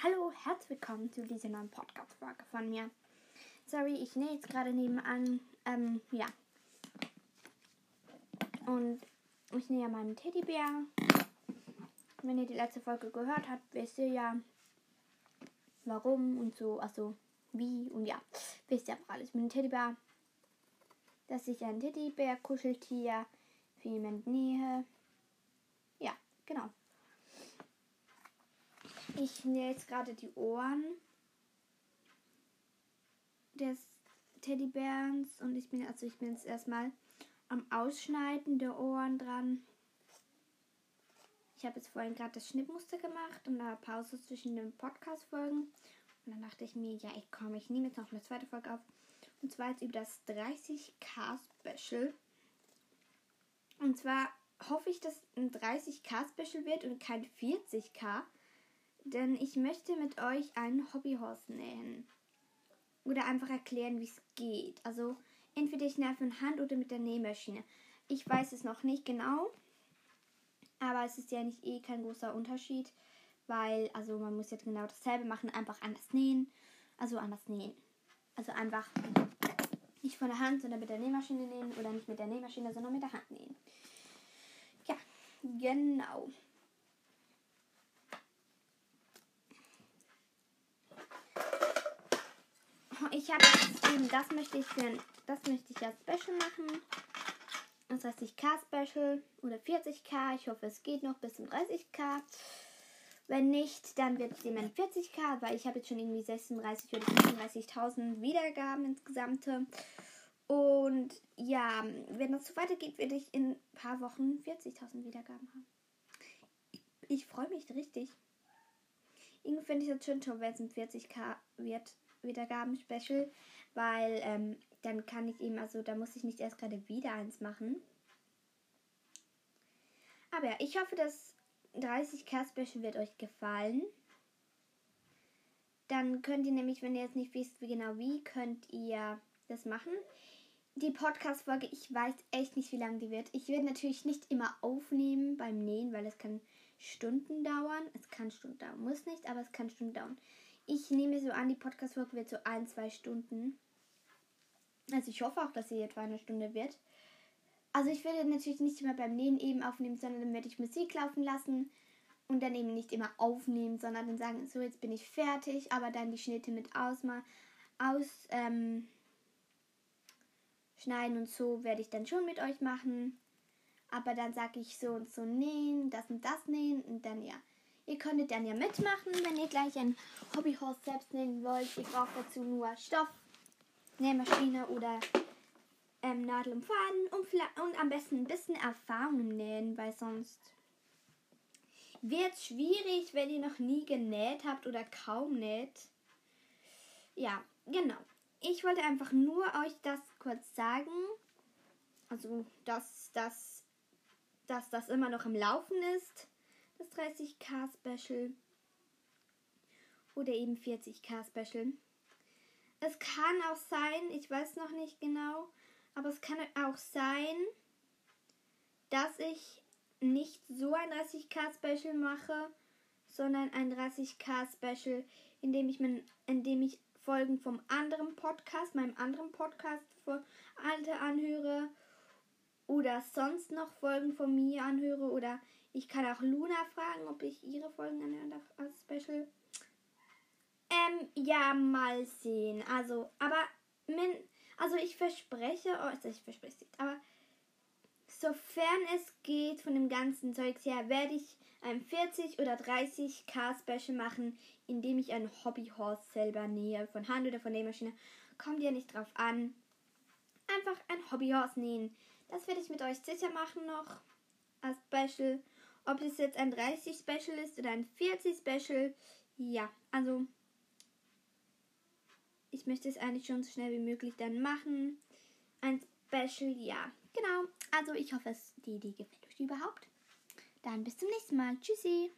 Hallo, herzlich willkommen zu dieser neuen Podcast-Folge von mir. Sorry, ich nähe jetzt gerade nebenan. Ähm, ja. Und ich nähe meinen Teddybär. Wenn ihr die letzte Folge gehört habt, wisst ihr ja, warum und so, also wie und ja, wisst ihr aber alles mit dem Teddybär. Dass ich ein Teddybär-Kuscheltier für jemanden nähe. Ja, genau. Ich nähe jetzt gerade die Ohren des Teddybärens und ich bin also ich bin jetzt erstmal am Ausschneiden der Ohren dran. Ich habe jetzt vorhin gerade das Schnittmuster gemacht und eine Pause zwischen den Podcast-Folgen. Und dann dachte ich mir, ja, ich komme, ich nehme jetzt noch eine zweite Folge auf. Und zwar jetzt über das 30k Special. Und zwar hoffe ich, dass ein 30k Special wird und kein 40k. Denn ich möchte mit euch einen Hobbyhorse nähen. Oder einfach erklären, wie es geht. Also entweder ich nähe von Hand oder mit der Nähmaschine. Ich weiß es noch nicht genau. Aber es ist ja nicht eh kein großer Unterschied. Weil, also man muss jetzt genau dasselbe machen, einfach anders nähen. Also anders nähen. Also einfach nicht von der Hand, sondern mit der Nähmaschine nähen. Oder nicht mit der Nähmaschine, sondern mit der Hand nähen. Ja, genau. Ich habe eben, das möchte ich für das möchte ich ja Special machen. Das heißt 30k Special oder 40k. Ich hoffe, es geht noch bis zum 30k. Wenn nicht, dann wird es ein 40k, weil ich habe jetzt schon irgendwie 36 oder 35.000 Wiedergaben insgesamt. Und ja, wenn das so weitergeht, werde ich in ein paar Wochen 40.000 Wiedergaben haben. Ich freue mich richtig. Irgendwie finde ich das schön wenn es ein 40k wird. Wiedergaben-Special, weil ähm, dann kann ich eben, also da muss ich nicht erst gerade wieder eins machen. Aber ja, ich hoffe, das 30k-Special wird euch gefallen. Dann könnt ihr nämlich, wenn ihr jetzt nicht wisst, wie genau wie, könnt ihr das machen. Die Podcast-Folge, ich weiß echt nicht, wie lang die wird. Ich werde natürlich nicht immer aufnehmen beim Nähen, weil es kann Stunden dauern. Es kann Stunden dauern, muss nicht, aber es kann Stunden dauern. Ich nehme so an, die Podcast-Folge wird so ein, zwei Stunden. Also ich hoffe auch, dass sie etwa eine Stunde wird. Also ich werde natürlich nicht immer beim Nähen eben aufnehmen, sondern dann werde ich Musik laufen lassen und dann eben nicht immer aufnehmen, sondern dann sagen, so jetzt bin ich fertig, aber dann die Schnitte mit ausmal aus ähm, schneiden und so werde ich dann schon mit euch machen. Aber dann sage ich so und so nähen, das und das nähen und dann ja. Ihr könntet dann ja mitmachen, wenn ihr gleich ein Hobbyhorse selbst nähen wollt. Ihr braucht dazu nur Stoff, Nähmaschine oder ähm, Nadel und Faden und, und am besten ein bisschen Erfahrung Nähen, weil sonst wird es schwierig, wenn ihr noch nie genäht habt oder kaum näht. Ja, genau. Ich wollte einfach nur euch das kurz sagen. Also, dass, dass, dass das immer noch im Laufen ist das 30k Special oder eben 40k Special. Es kann auch sein, ich weiß noch nicht genau, aber es kann auch sein, dass ich nicht so ein 30k Special mache, sondern ein 30k Special, in dem ich, mein, in dem ich Folgen vom anderen Podcast, meinem anderen Podcast für alte anhöre oder sonst noch Folgen von mir anhöre oder ich kann auch Luna fragen, ob ich ihre Folgen anhören darf als Special. Ähm, ja, mal sehen. Also, aber, min, also ich verspreche, oh, also ich verspreche es nicht, aber sofern es geht von dem ganzen Zeugs her, werde ich ein 40 oder 30k Special machen, indem ich ein Hobbyhorse selber nähe, von Hand oder von der Maschine. Kommt ja nicht drauf an. Einfach ein Hobbyhorse nähen. Das werde ich mit euch sicher machen noch als Special. Ob es jetzt ein 30 Special ist oder ein 40 Special, ja, also ich möchte es eigentlich schon so schnell wie möglich dann machen. Ein Special, ja, genau. Also ich hoffe, die Idee gefällt euch überhaupt. Dann bis zum nächsten Mal. Tschüssi.